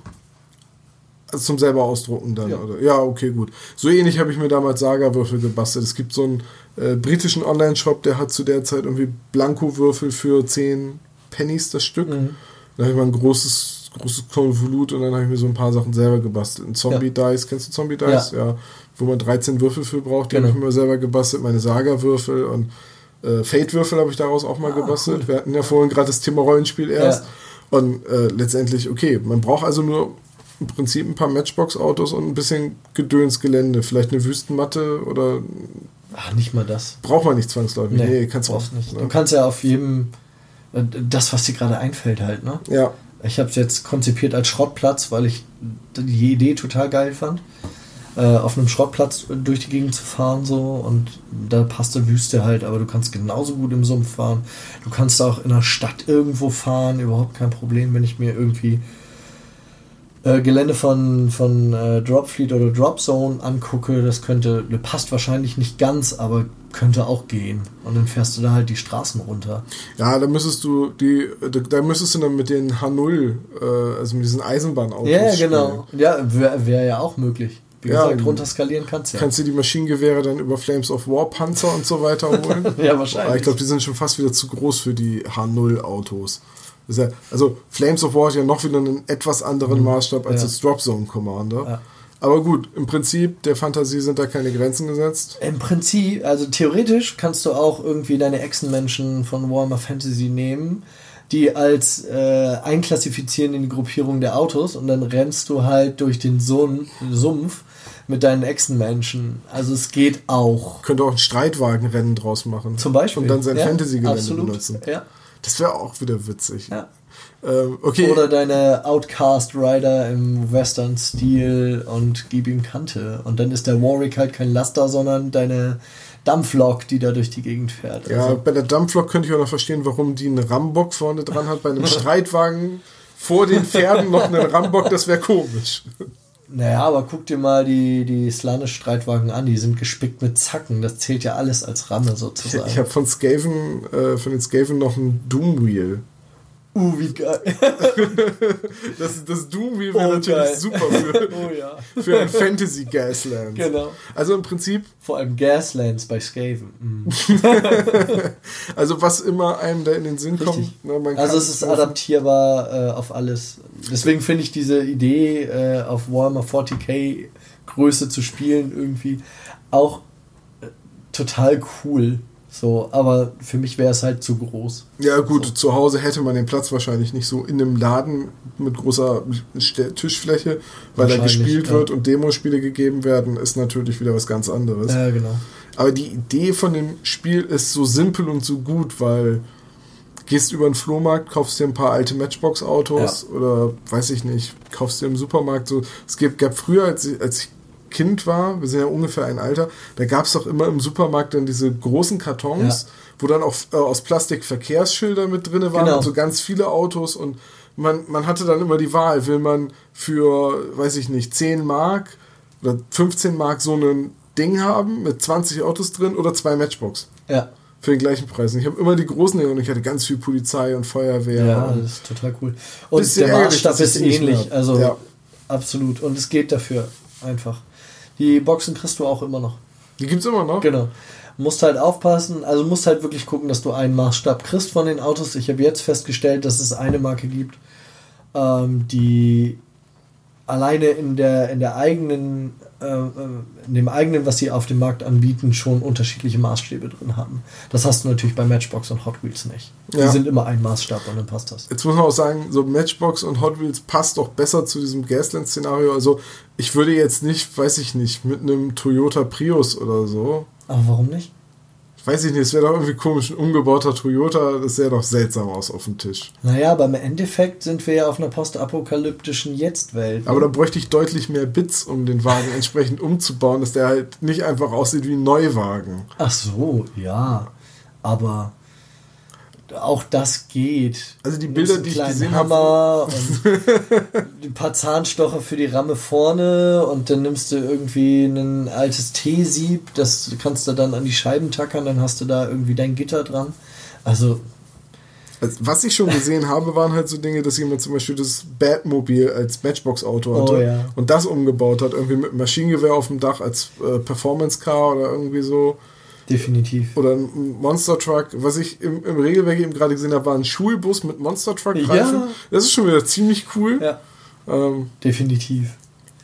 A: Also zum selber ausdrucken dann, ja. oder? Ja, okay, gut. So ähnlich habe ich mir damals Saga-Würfel gebastelt. Es gibt so einen äh, britischen Online-Shop, der hat zu der Zeit irgendwie Blanko-Würfel für 10 Pennies das Stück. Mhm. Da habe ich mal ein großes, großes Konvolut und dann habe ich mir so ein paar Sachen selber gebastelt. Ein Zombie-Dice, kennst du Zombie-Dice? Ja. ja. Wo man 13 Würfel für braucht, die genau. habe ich mir selber gebastelt. Meine Saga-Würfel und äh, Fate-Würfel habe ich daraus auch mal ah, gebastelt. Cool. Wir hatten ja vorhin gerade das Thema Rollenspiel erst. Ja. Und äh, letztendlich, okay, man braucht also nur im Prinzip ein paar Matchbox-Autos und ein bisschen Gedönsgelände. Vielleicht eine Wüstenmatte oder.
B: Ach, nicht mal das.
A: Braucht man nicht zwangsläufig. Nee, nee kannst du auch
B: nicht. Ne? Du kannst ja auf jedem. Äh, das, was dir gerade einfällt, halt, ne?
A: Ja.
B: Ich habe es jetzt konzipiert als Schrottplatz, weil ich die Idee total geil fand. Äh, auf einem Schrottplatz durch die Gegend zu fahren, so und da passt die Wüste halt, aber du kannst genauso gut im Sumpf fahren. Du kannst auch in der Stadt irgendwo fahren, überhaupt kein Problem, wenn ich mir irgendwie äh, Gelände von, von äh, Dropfleet oder Dropzone angucke, das könnte, passt wahrscheinlich nicht ganz, aber könnte auch gehen. Und dann fährst du da halt die Straßen runter.
A: Ja, da müsstest du die, da, müsstest du dann mit den H0, äh, also mit diesen Eisenbahnautos.
B: Ja, genau. Ja, wäre wär ja auch möglich. Wie ja, gesagt, runterskalieren kannst
A: du ja. Kannst du die Maschinengewehre dann über Flames of War Panzer und so weiter holen?
B: ja, wahrscheinlich. Aber
A: ich glaube, die sind schon fast wieder zu groß für die H0 Autos. Ja, also Flames of War hat ja noch wieder einen etwas anderen mhm. Maßstab als ja. das Drop Zone Commander. Ja. Aber gut, im Prinzip der Fantasie sind da keine Grenzen gesetzt.
B: Im Prinzip, also theoretisch kannst du auch irgendwie deine Echsenmenschen von Warhammer Fantasy nehmen, die als äh, einklassifizieren in die Gruppierung der Autos und dann rennst du halt durch den Sumpf mit deinen Echsenmenschen. Also es geht auch.
A: Könnte auch ein Streitwagenrennen draus machen.
B: Zum Beispiel.
A: Und dann sein ja, Fantasy-Gelände benutzen.
B: Ja.
A: Das wäre auch wieder witzig.
B: Ja.
A: Ähm, okay.
B: Oder deine Outcast Rider im Western-Stil und gib ihm Kante. Und dann ist der Warwick halt kein Laster, sondern deine Dampflok, die da durch die Gegend fährt.
A: Ja, also. bei der Dampflok könnte ich auch noch verstehen, warum die einen Rambock vorne dran hat. Bei einem Streitwagen vor den Pferden noch einen Rambock, das wäre komisch.
B: Naja, aber guck dir mal die, die Slanish-Streitwagen an, die sind gespickt mit Zacken. Das zählt ja alles als Ramme sozusagen.
A: Ich, ich habe von Skaven, äh, von den Skaven noch ein Doomwheel.
B: Uh, wie geil.
A: das, das Doom-Wheel wäre oh, natürlich geil. super für, oh, ja. für ein Fantasy Gaslands. Genau. Also im Prinzip.
B: Vor allem Gaslands bei Skaven. Mhm.
A: also was immer einem da in den Sinn Richtig. kommt.
B: Ne, also es ist adaptierbar äh, auf alles. Deswegen finde ich diese Idee, äh, auf Warhammer 40k Größe zu spielen, irgendwie auch äh, total cool. So, aber für mich wäre es halt zu groß.
A: Ja, gut, so. zu Hause hätte man den Platz wahrscheinlich nicht so in einem Laden mit großer Tischfläche, weil da gespielt ja. wird und Demospiele gegeben werden, ist natürlich wieder was ganz anderes.
B: Ja, genau.
A: Aber die Idee von dem Spiel ist so simpel und so gut, weil gehst über den Flohmarkt, kaufst dir ein paar alte Matchbox-Autos ja. oder weiß ich nicht, kaufst dir im Supermarkt so. Es gab, gab früher, als ich, als ich Kind war, wir sind ja ungefähr ein Alter, da gab es doch immer im Supermarkt dann diese großen Kartons, ja. wo dann auch äh, aus Plastik Verkehrsschilder mit drin waren genau. und so ganz viele Autos und man, man hatte dann immer die Wahl, will man für, weiß ich nicht, 10 Mark oder 15 Mark so ein Ding haben mit 20 Autos drin oder zwei Matchbox.
B: Ja.
A: Für den gleichen Preis. Und ich habe immer die großen Dinge und ich hatte ganz viel Polizei und Feuerwehr.
B: Ja, und das ist total cool. Und der Maßstab ist ähnlich. Also ja. absolut. Und es geht dafür einfach. Die Boxen kriegst du auch immer noch.
A: Die gibt's immer noch?
B: Genau. Musst halt aufpassen, also musst halt wirklich gucken, dass du einen Maßstab kriegst von den Autos. Ich habe jetzt festgestellt, dass es eine Marke gibt, ähm, die alleine in der, in der eigenen in dem eigenen, was sie auf dem Markt anbieten, schon unterschiedliche Maßstäbe drin haben. Das hast du natürlich bei Matchbox und Hot Wheels nicht. Ja. Die sind immer ein Maßstab und dann passt das.
A: Jetzt muss man auch sagen, so Matchbox und Hot Wheels passt doch besser zu diesem Gasland-Szenario. Also ich würde jetzt nicht, weiß ich nicht, mit einem Toyota Prius oder so.
B: Aber warum nicht?
A: Weiß ich nicht, es wäre doch irgendwie komisch, ein umgebauter Toyota, das sähe doch seltsam aus auf dem Tisch.
B: Naja, aber im Endeffekt sind wir ja auf einer postapokalyptischen Jetzt-Welt.
A: Aber da bräuchte ich deutlich mehr Bits, um den Wagen entsprechend umzubauen, dass der halt nicht einfach aussieht wie ein Neuwagen.
B: Ach so, ja. Aber auch das geht.
A: Also die Bilder, die ich gesehen
B: Hammer habe. und ein paar Zahnstocher für die Ramme vorne und dann nimmst du irgendwie ein altes T-Sieb, das kannst du dann an die Scheiben tackern, dann hast du da irgendwie dein Gitter dran. Also.
A: also was ich schon gesehen habe, waren halt so Dinge, dass jemand zum Beispiel das Batmobil als Matchbox-Auto hatte
B: oh, ja.
A: und das umgebaut hat, irgendwie mit Maschinengewehr auf dem Dach als äh, Performance-Car oder irgendwie so.
B: Definitiv.
A: Oder ein Monster Truck. Was ich im, im Regelwerk eben gerade gesehen habe, war ein Schulbus mit Monster Truck Reifen. Ja. Das ist schon wieder ziemlich cool.
B: Ja.
A: Ähm,
B: Definitiv.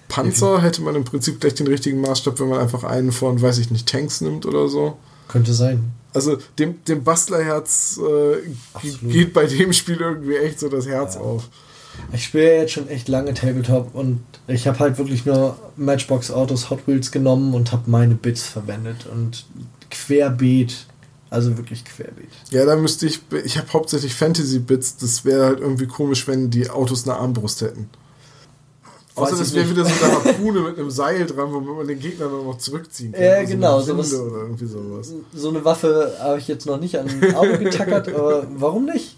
A: Panzer Definitiv. hätte man im Prinzip gleich den richtigen Maßstab, wenn man einfach einen von, weiß ich nicht, Tanks nimmt oder so.
B: Könnte sein.
A: Also dem, dem Bastlerherz äh, geht bei dem Spiel irgendwie echt so das Herz ja. auf.
B: Ich spiele jetzt schon echt lange Tabletop und ich habe halt wirklich nur Matchbox Autos Hot Wheels genommen und habe meine Bits verwendet und querbeet. Also wirklich querbeet.
A: Ja, da müsste ich. Ich habe hauptsächlich Fantasy-Bits. Das wäre halt irgendwie komisch, wenn die Autos eine Armbrust hätten. Außer das wäre wieder so eine Harpune mit einem Seil dran, womit man den Gegner dann noch zurückziehen kann.
B: Ja, also genau.
A: So,
B: was,
A: oder irgendwie sowas.
B: so eine Waffe habe ich jetzt noch nicht an den Auge getackert, aber warum nicht?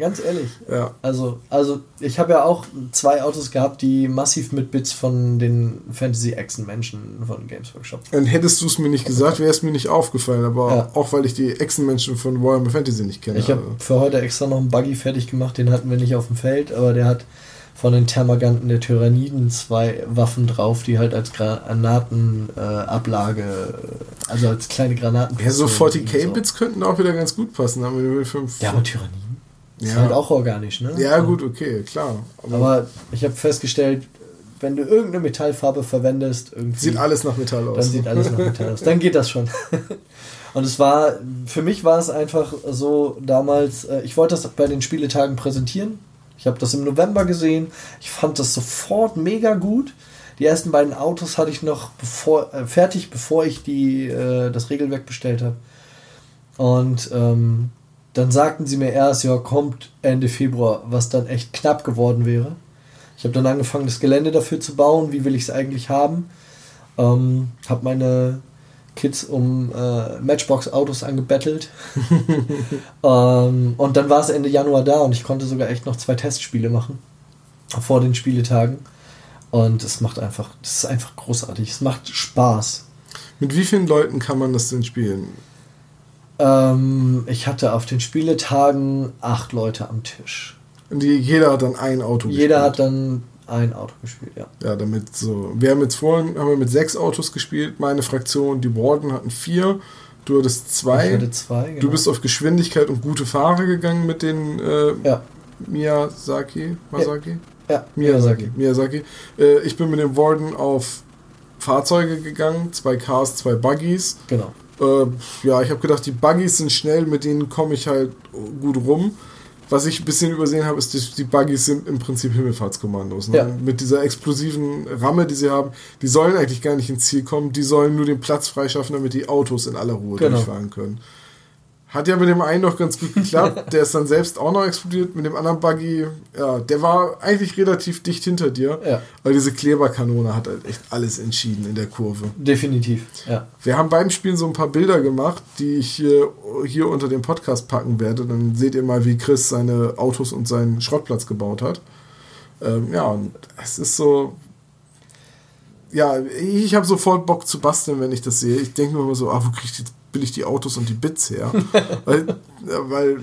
B: Ganz ehrlich.
A: Ja.
B: Also, also ich habe ja auch zwei Autos gehabt, die massiv mit Bits von den Fantasy Action Menschen von Games Workshop.
A: Dann hättest du es mir nicht gesagt, wäre es mir nicht aufgefallen, aber ja. auch weil ich die Action Menschen von Warhammer Fantasy nicht kenne.
B: Ich habe für heute extra noch einen Buggy fertig gemacht, den hatten wir nicht auf dem Feld, aber der hat von den Thermaganten der Tyranniden zwei Waffen drauf, die halt als Granatenablage, äh, also als kleine Granaten.
A: Ja, so 40k-Bits so. könnten auch wieder ganz gut passen. Haben wir
B: ja, aber Tyranniden ja. Ist halt auch organisch, ne?
A: Ja, gut, okay, klar.
B: Aber, aber ich habe festgestellt, wenn du irgendeine Metallfarbe verwendest, irgendwie.
A: Sieht alles nach Metall aus.
B: Dann sieht alles nach Metall aus. Dann geht das schon. Und es war, für mich war es einfach so damals, äh, ich wollte das bei den Spieletagen präsentieren. Ich habe das im November gesehen. Ich fand das sofort mega gut. Die ersten beiden Autos hatte ich noch bevor, äh, fertig, bevor ich die, äh, das Regelwerk bestellt habe. Und ähm, dann sagten sie mir erst, ja, kommt Ende Februar, was dann echt knapp geworden wäre. Ich habe dann angefangen, das Gelände dafür zu bauen. Wie will ich es eigentlich haben? Ähm, habe meine Kids um äh, Matchbox-Autos angebettelt. ähm, und dann war es Ende Januar da und ich konnte sogar echt noch zwei Testspiele machen vor den Spieletagen. Und es macht einfach, das ist einfach großartig. Es macht Spaß.
A: Mit wie vielen Leuten kann man das denn spielen?
B: Ähm, ich hatte auf den Spieletagen acht Leute am Tisch.
A: Und die, jeder hat dann ein Auto
B: Jeder hat dann ein Auto gespielt, ja.
A: Ja, damit so. Wir haben jetzt vorhin haben wir mit sechs Autos gespielt. Meine Fraktion, die Warden hatten vier. Du hattest zwei.
B: Ich hatte zwei, genau.
A: Du bist auf Geschwindigkeit und gute Fahrer gegangen mit den äh,
B: Ja.
A: Miyazaki. Masaki?
B: Ja,
A: Miyazaki. Miyazaki. Äh, ich bin mit dem Warden auf Fahrzeuge gegangen. Zwei Cars, zwei Buggies.
B: Genau.
A: Äh, ja, ich habe gedacht, die Buggies sind schnell, mit denen komme ich halt gut rum. Was ich ein bisschen übersehen habe, ist, dass die Buggies sind im Prinzip Himmelfahrtskommandos. Ne?
B: Ja.
A: Mit dieser explosiven Ramme, die sie haben, die sollen eigentlich gar nicht ins Ziel kommen, die sollen nur den Platz freischaffen, damit die Autos in aller Ruhe
B: Genau.
A: durchfahren können. Hat ja mit dem einen noch ganz gut geklappt, der ist dann selbst auch noch explodiert. Mit dem anderen Buggy, ja, der war eigentlich relativ dicht hinter dir,
B: Ja.
A: weil diese Kleberkanone hat halt echt alles entschieden in der Kurve.
B: Definitiv, ja.
A: Wir haben beim Spielen so ein paar Bilder gemacht, die ich hier, hier unter dem Podcast packen werde. Dann seht ihr mal, wie Chris seine Autos und seinen Schrottplatz gebaut hat. Ähm, ja, und es ist so. Ja, ich habe sofort Bock zu basteln, wenn ich das sehe. Ich denke mir immer so, ah, wo krieg ich jetzt billig die Autos und die Bits her? weil, weil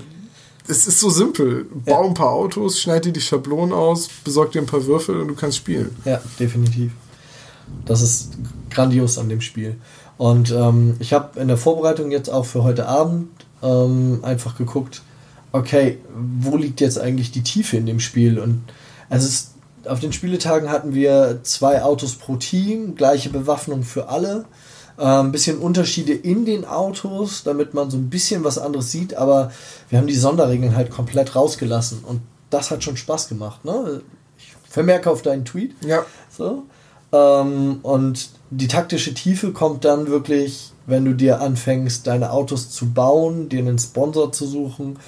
A: es ist so simpel. Bau ein paar Autos, schneid dir die Schablonen aus, besorg dir ein paar Würfel und du kannst spielen.
B: Ja, definitiv. Das ist grandios an dem Spiel. Und ähm, ich habe in der Vorbereitung jetzt auch für heute Abend ähm, einfach geguckt, okay, wo liegt jetzt eigentlich die Tiefe in dem Spiel? Und es ist, auf den Spieletagen hatten wir zwei Autos pro Team, gleiche Bewaffnung für alle. Äh, Ein bisschen Unterschiede in den Autos, damit man so ein bisschen was anderes sieht, aber wir haben die Sonderregeln halt komplett rausgelassen und das hat schon Spaß gemacht. Ne? Ich vermerke auf deinen Tweet.
A: Ja.
B: So. Ähm, und die taktische Tiefe kommt dann wirklich, wenn du dir anfängst, deine Autos zu bauen, dir einen Sponsor zu suchen,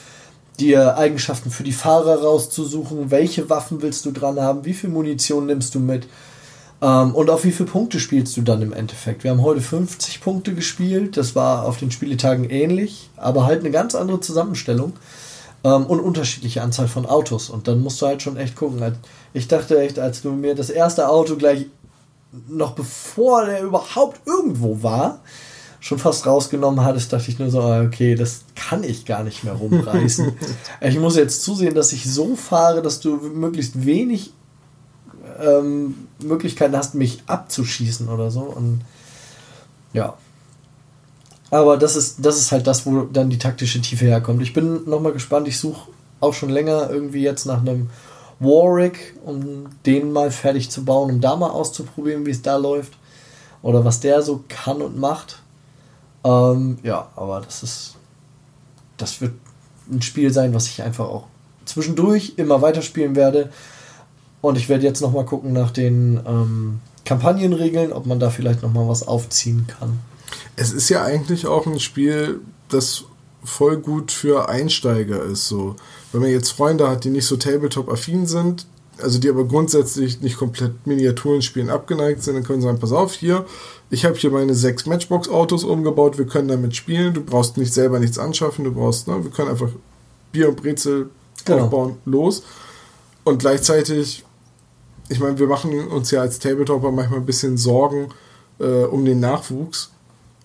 B: dir Eigenschaften für die Fahrer rauszusuchen, welche Waffen willst du dran haben, wie viel Munition nimmst du mit ähm, und auf wie viele Punkte spielst du dann im Endeffekt. Wir haben heute 50 Punkte gespielt, das war auf den Spieletagen ähnlich, aber halt eine ganz andere Zusammenstellung ähm, und unterschiedliche Anzahl von Autos. Und dann musst du halt schon echt gucken. Ich dachte echt, als du mir das erste Auto gleich noch bevor der überhaupt irgendwo war, schon fast rausgenommen hattest, dachte ich nur so, ah, okay, das kann ich gar nicht mehr rumreißen. ich muss jetzt zusehen, dass ich so fahre, dass du möglichst wenig ähm, Möglichkeiten hast, mich abzuschießen oder so. Und ja. Aber das ist, das ist halt das, wo dann die taktische Tiefe herkommt. Ich bin nochmal gespannt. Ich suche auch schon länger irgendwie jetzt nach einem Warwick, um den mal fertig zu bauen, um da mal auszuprobieren, wie es da läuft. Oder was der so kann und macht. Ähm, ja, aber das ist. Das wird ein Spiel sein, was ich einfach auch zwischendurch immer weiterspielen werde. Und ich werde jetzt nochmal gucken nach den ähm, Kampagnenregeln, ob man da vielleicht nochmal was aufziehen kann.
A: Es ist ja eigentlich auch ein Spiel, das voll gut für Einsteiger ist. So. Wenn man jetzt Freunde hat, die nicht so Tabletop-affin sind, also die aber grundsätzlich nicht komplett Miniaturen spielen abgeneigt sind, dann können sie sagen, pass auf, hier, ich habe hier meine sechs Matchbox-Autos umgebaut, wir können damit spielen, du brauchst nicht selber nichts anschaffen, du brauchst, ne, wir können einfach Bier und Brezel
B: Genau.
A: aufbauen, los. Und gleichzeitig, ich meine, wir machen uns ja als Tabletopper manchmal ein bisschen Sorgen äh, um den Nachwuchs.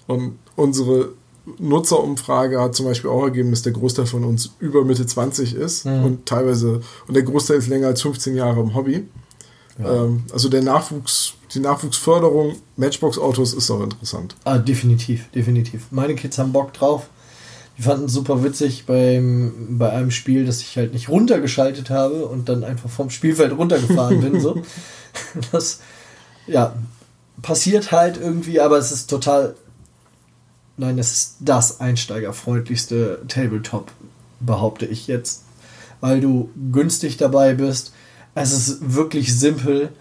A: Und unsere Nutzerumfrage hat zum Beispiel auch ergeben, dass der Großteil von uns über Mitte 20 ist
B: Mhm.
A: und teilweise, und der Großteil ist länger als 15 Jahre im Hobby.
B: Ja.
A: Ähm, also der Nachwuchs, die Nachwuchsförderung Matchbox-Autos ist auch interessant.
B: Ah, definitiv, definitiv. Meine Kids haben Bock drauf. Die fanden es super witzig beim, bei einem Spiel, das ich halt nicht runtergeschaltet habe und dann einfach vom Spielfeld runtergefahren bin. So. Das, ja, passiert halt irgendwie, aber es ist total. Nein, es ist das einsteigerfreundlichste Tabletop, behaupte ich jetzt. Weil du günstig dabei bist. Es ist wirklich simpel.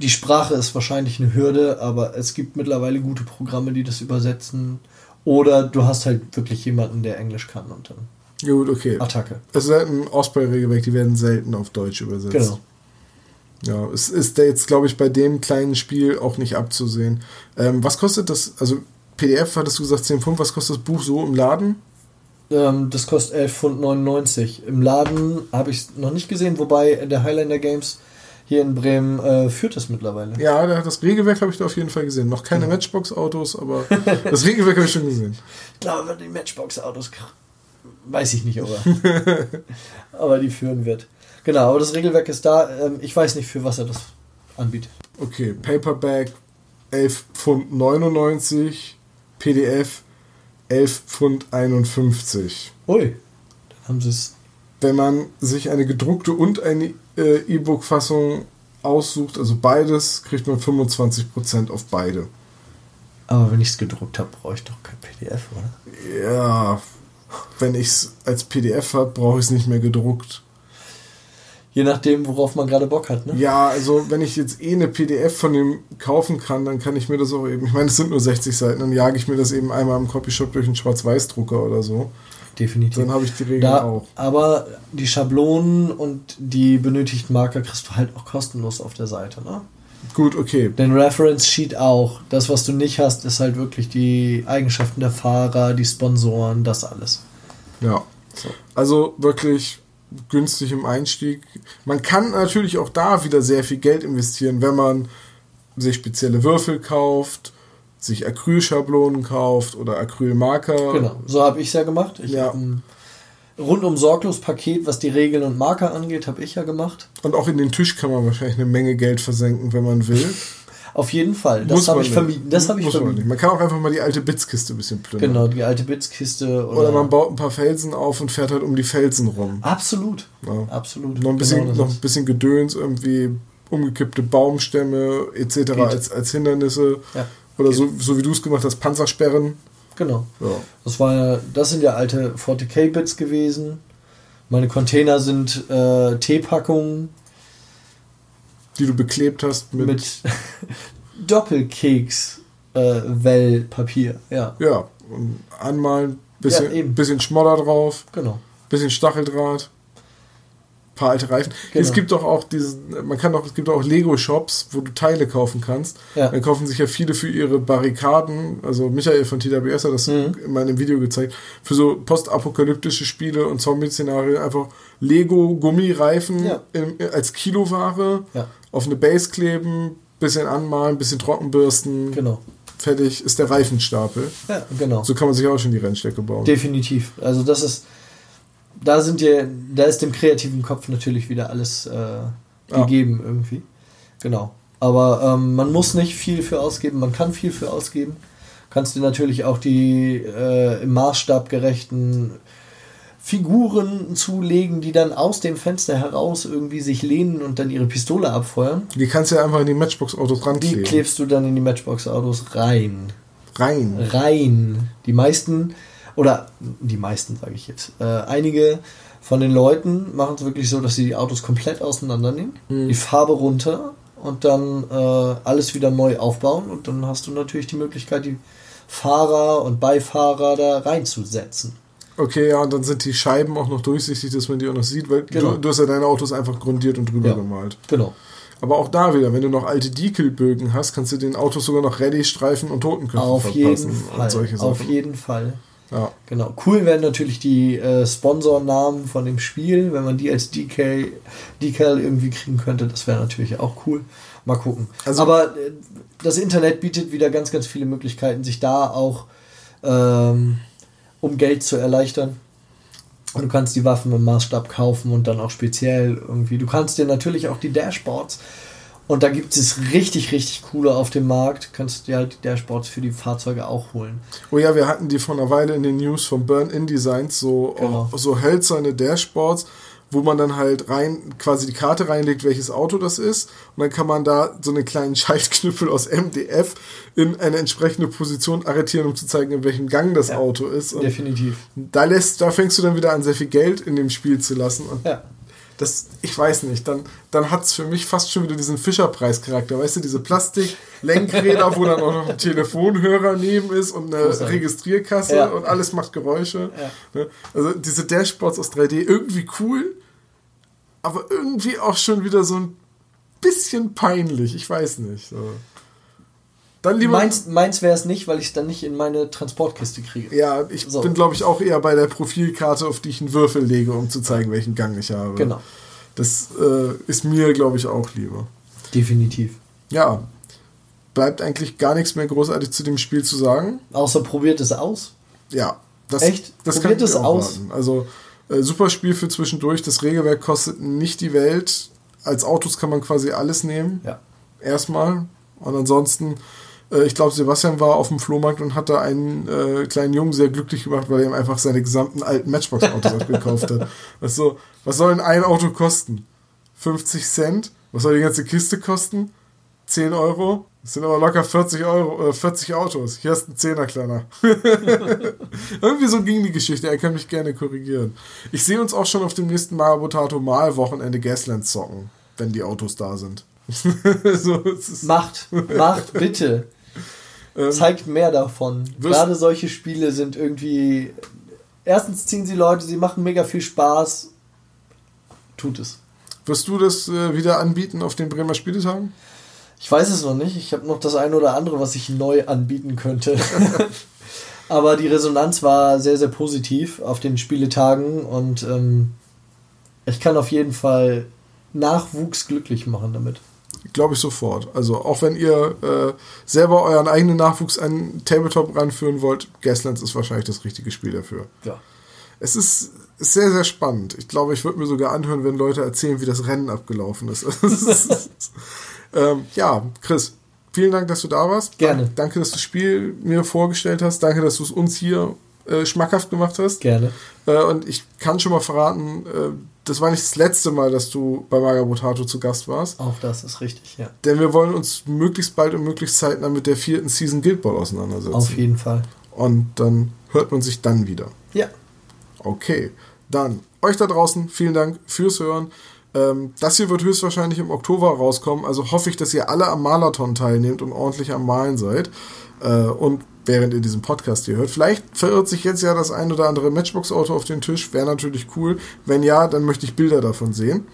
B: Die Sprache ist wahrscheinlich eine Hürde, aber es gibt mittlerweile gute Programme, die das übersetzen. Oder du hast halt wirklich jemanden, der Englisch kann und dann
A: Gut, okay.
B: Attacke.
A: Es ist halt ein Osprey-Regelwerk, die werden selten auf Deutsch übersetzt.
B: Genau.
A: Ja, es ist da jetzt, glaube ich, bei dem kleinen Spiel auch nicht abzusehen. Ähm, was kostet das? Also, PDF hattest du gesagt 10 Pfund. Was kostet das Buch so im Laden?
B: Ähm, das kostet 11,99 Pfund. Im Laden habe ich es noch nicht gesehen, wobei der Highlander Games hier in Bremen äh, führt es mittlerweile.
A: Ja, da- das Regelwerk habe ich da auf jeden Fall gesehen. Noch keine Matchbox-Autos, aber das Regelwerk habe ich schon gesehen.
B: Ich glaube, die Matchbox-Autos weiß ich nicht, ob er, aber die führen wird. Genau, aber das Regelwerk ist da. Ähm, ich weiß nicht, für was er das anbietet.
A: Okay, Paperback 11 Pfund 99, PDF 11 Pfund 51.
B: Ui, dann haben sie es.
A: Wenn man sich eine gedruckte und eine äh, E-Book-Fassung aussucht, also beides, kriegt man 25% auf beide.
B: Aber wenn ich es gedruckt habe, brauche ich doch kein PDF, oder?
A: Ja, wenn ich es als PDF habe, brauche ich es nicht mehr gedruckt.
B: Je nachdem, worauf man gerade Bock hat, ne?
A: Ja, also wenn ich jetzt eh eine PDF von dem kaufen kann, dann kann ich mir das auch eben, ich meine, es sind nur 60 Seiten, dann jage ich mir das eben einmal im Copyshop durch einen Schwarz-Weiß-Drucker oder so.
B: Definitiv.
A: Dann habe ich die Regeln
B: Da,
A: auch.
B: aber die Schablonen und die benötigten Marker kriegst du halt auch kostenlos auf der Seite, ne?
A: Gut, okay.
B: Den Reference Sheet auch. Das, was du nicht hast, ist halt wirklich die Eigenschaften der Fahrer, die Sponsoren, das alles.
A: Ja.
B: So.
A: Also wirklich günstig im Einstieg. Man kann natürlich auch da wieder sehr viel Geld investieren, wenn man sich spezielle Würfel kauft, sich Acrylschablonen kauft oder Acrylmarker.
B: Genau, so habe ich es ja gemacht. Ich
A: Ja.
B: ein rundum sorglos Paket, was die Regeln und Marker angeht, habe ich ja gemacht.
A: Und auch in den Tisch kann man wahrscheinlich eine Menge Geld versenken, wenn man will.
B: Auf jeden Fall. Das habe
A: man
B: ich vermieden. Das habe ich
A: Muss man
B: vermieden.
A: nicht. Man kann auch einfach mal die alte Bitzkiste ein bisschen plündern.
B: Genau, die alte Bitzkiste. Oder,
A: Oder man baut ein paar Felsen auf und fährt halt um die Felsen rum.
B: Absolut.
A: Ja.
B: Absolut.
A: Noch ein bisschen,
B: Genau
A: noch ein bisschen Gedöns, irgendwie umgekippte Baumstämme etc.
B: Geht.
A: Als, als Hindernisse.
B: Ja.
A: Oder so, so wie du es gemacht hast, Panzersperren.
B: Genau.
A: Ja.
B: Das war ja, das sind ja alte 40k-Bits gewesen. Meine Container sind äh, Teepackungen
A: Die du beklebt hast mit.
B: mit, Doppelkeks äh, Wellpapier. Ja,
A: ja, und anmalen, bisschen,
B: Ja, eben.
A: bisschen Schmodder drauf,
B: genau.
A: bisschen Stacheldraht. Paar alte Reifen.
B: Genau.
A: Es gibt doch auch diesen, man kann doch, es gibt auch Lego-Shops, wo du Teile kaufen kannst.
B: Ja.
A: Dann kaufen sich ja viele für ihre Barrikaden, also Michael von TWS hat das
B: Mhm.
A: in meinem Video gezeigt, für so postapokalyptische Spiele und Zombie-Szenarien einfach Lego-Gummireifen
B: Ja.
A: als Kiloware
B: Ja,
A: auf eine Base kleben, bisschen anmalen, bisschen trockenbürsten,
B: genau.
A: fertig ist der Reifenstapel.
B: Ja, genau.
A: So kann man sich auch schon die Rennstrecke bauen.
B: Definitiv. Also das ist, da sind dir, da ist dem kreativen Kopf natürlich wieder alles äh, gegeben irgendwie. Genau. Aber ähm, man muss nicht viel für ausgeben, man kann viel für ausgeben. Kannst dir natürlich auch die äh, im Maßstab gerechten Figuren zulegen, die dann aus dem Fenster heraus irgendwie sich lehnen und dann ihre Pistole abfeuern.
A: Die kannst du ja einfach in die Matchbox-Autos
B: Die
A: rankleben.
B: klebst du dann in die Matchbox-Autos rein.
A: Rein.
B: rein. Die meisten, oder die meisten sage ich jetzt, äh, einige von den Leuten machen es wirklich so, dass sie die Autos komplett auseinandernehmen,
A: Mhm.
B: die Farbe runter und dann äh, alles wieder neu aufbauen und dann hast du natürlich die Möglichkeit, die Fahrer und Beifahrer da reinzusetzen.
A: Okay, ja, und dann sind die Scheiben auch noch durchsichtig, dass man die auch noch sieht, weil
B: Genau.
A: du, du hast ja deine Autos einfach grundiert und drüber
B: Ja.
A: gemalt.
B: Genau.
A: Aber auch da wieder, wenn du noch alte Decal-Bögen hast, kannst du den Autos sogar noch Ready-Streifen und Totenköpfe
B: Auf
A: verpassen
B: jeden
A: und
B: Fall. Auf jeden Fall.
A: Ja.
B: Genau. Cool wären natürlich die äh, Sponsornamen von dem Spiel, wenn man die als DK, Decal irgendwie kriegen könnte. Das wäre natürlich auch cool. Mal gucken.
A: Also-
B: Aber äh, das Internet bietet wieder ganz, ganz viele Möglichkeiten, sich da auch ähm, um Geld zu erleichtern. Und du kannst die Waffen im Maßstab kaufen und dann auch speziell irgendwie. Du kannst dir natürlich auch die Dashboards und da gibt es richtig, richtig coole auf dem Markt. Kannst dir halt die Dashboards für die Fahrzeuge auch holen.
A: Oh ja, wir hatten die vor einer Weile in den News von Burn-In Designs, so,
B: Genau.
A: so hölzerne Dashboards, wo man dann halt rein, quasi die Karte reinlegt, welches Auto das ist. Und dann kann man da so einen kleinen Schaltknüppel aus MDF in eine entsprechende Position arretieren, um zu zeigen, in welchem Gang das
B: Ja,
A: Auto ist. Und
B: Definitiv.
A: da lässt, da fängst du dann wieder an, sehr viel Geld in dem Spiel zu lassen. Und
B: Ja.
A: Das, ich weiß nicht, dann, dann hat es für mich fast schon wieder diesen Fischerpreis-Charakter. Weißt du, diese Plastik-Lenkräder, wo dann auch noch ein Telefonhörer neben ist und eine
B: Großartig.
A: Registrierkasse
B: Ja.
A: und alles macht Geräusche.
B: Ja.
A: Ne? Also diese Dashboards aus 3D, irgendwie cool, aber irgendwie auch schon wieder so ein bisschen peinlich. Ich weiß nicht. So. Dann lieber.
B: Meins, meins wäre es nicht, weil ich es dann nicht in meine Transportkiste kriege.
A: ja, ich
B: So.
A: bin, glaube ich, auch eher bei der Profilkarte, auf die ich einen Würfel lege, um zu zeigen, welchen Gang ich habe.
B: Genau.
A: Das äh, ist mir, glaube ich, auch lieber.
B: Definitiv.
A: Ja, bleibt eigentlich gar nichts mehr großartig zu dem Spiel zu sagen.
B: Außer probiert es aus.
A: Ja, Das, Echt? Das Probiert es aus. Raten. Also äh, super Spiel für zwischendurch. Das Regelwerk kostet nicht die Welt. Als Autos kann man quasi alles nehmen. Ja. Erstmal. Und ansonsten, ich glaube, Sebastian war auf dem Flohmarkt und hat da einen äh, kleinen Jungen sehr glücklich gemacht, weil er ihm einfach seine gesamten alten Matchbox-Autos abgekauft hat. Was, so, was soll denn ein Auto kosten? 50 Cent? Was soll die ganze Kiste kosten? 10 Euro? Das sind aber locker 40 Euro, äh, 40 Autos. Hier hast du einen Zehner, Kleiner. Irgendwie so ging die Geschichte. Er kann mich gerne korrigieren. Ich sehe uns auch schon auf dem nächsten Marabotato mal Wochenende Gasland zocken, wenn die Autos da sind.
B: so, macht, macht, bitte. Ähm, Zeigt mehr davon. Gerade solche Spiele sind irgendwie. Erstens ziehen sie Leute, sie machen mega viel Spaß. Tut es.
A: Wirst du das äh, wieder anbieten auf den Bremer Spieletagen?
B: Ich weiß es noch nicht. Ich habe noch das eine oder andere, was ich neu anbieten könnte. Aber die Resonanz war sehr, sehr positiv auf den Spieletagen und ähm, ich kann auf jeden Fall Nachwuchs glücklich machen damit.
A: Glaube ich sofort. Also auch wenn ihr äh, selber euren eigenen Nachwuchs an Tabletop ranführen wollt, Gaslands ist wahrscheinlich das richtige Spiel dafür. Ja. Es ist sehr, sehr spannend. Ich glaube, ich würde mir sogar anhören, wenn Leute erzählen, wie das Rennen abgelaufen ist. Ähm, ja, Chris, vielen Dank, dass du da warst. Gerne. Danke, dass du das Spiel mir vorgestellt hast. Danke, dass du es uns hier äh, schmackhaft gemacht hast. Gerne. Äh, und ich kann schon mal verraten, äh, das war nicht das letzte Mal, dass du bei Magabotato zu Gast warst.
B: Auch das ist richtig, ja.
A: Denn wir wollen uns möglichst bald und möglichst zeitnah mit der vierten Season Guild Ball auseinandersetzen.
B: Auf jeden Fall.
A: Und dann hört man sich dann wieder. Ja. Okay. Dann euch da draußen, vielen Dank fürs Hören. Ähm, das hier wird höchstwahrscheinlich im Oktober rauskommen, also hoffe ich, dass ihr alle am Malathon teilnehmt und ordentlich am Malen seid. Äh, und während ihr diesen Podcast hier hört. Vielleicht verirrt sich jetzt ja das ein oder andere Matchbox-Auto auf den Tisch, wäre natürlich cool. Wenn ja, dann möchte ich Bilder davon sehen.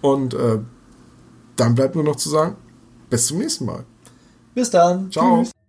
A: Und äh, dann bleibt nur noch zu sagen, bis zum nächsten Mal.
B: Bis dann. Ciao. Tschüss.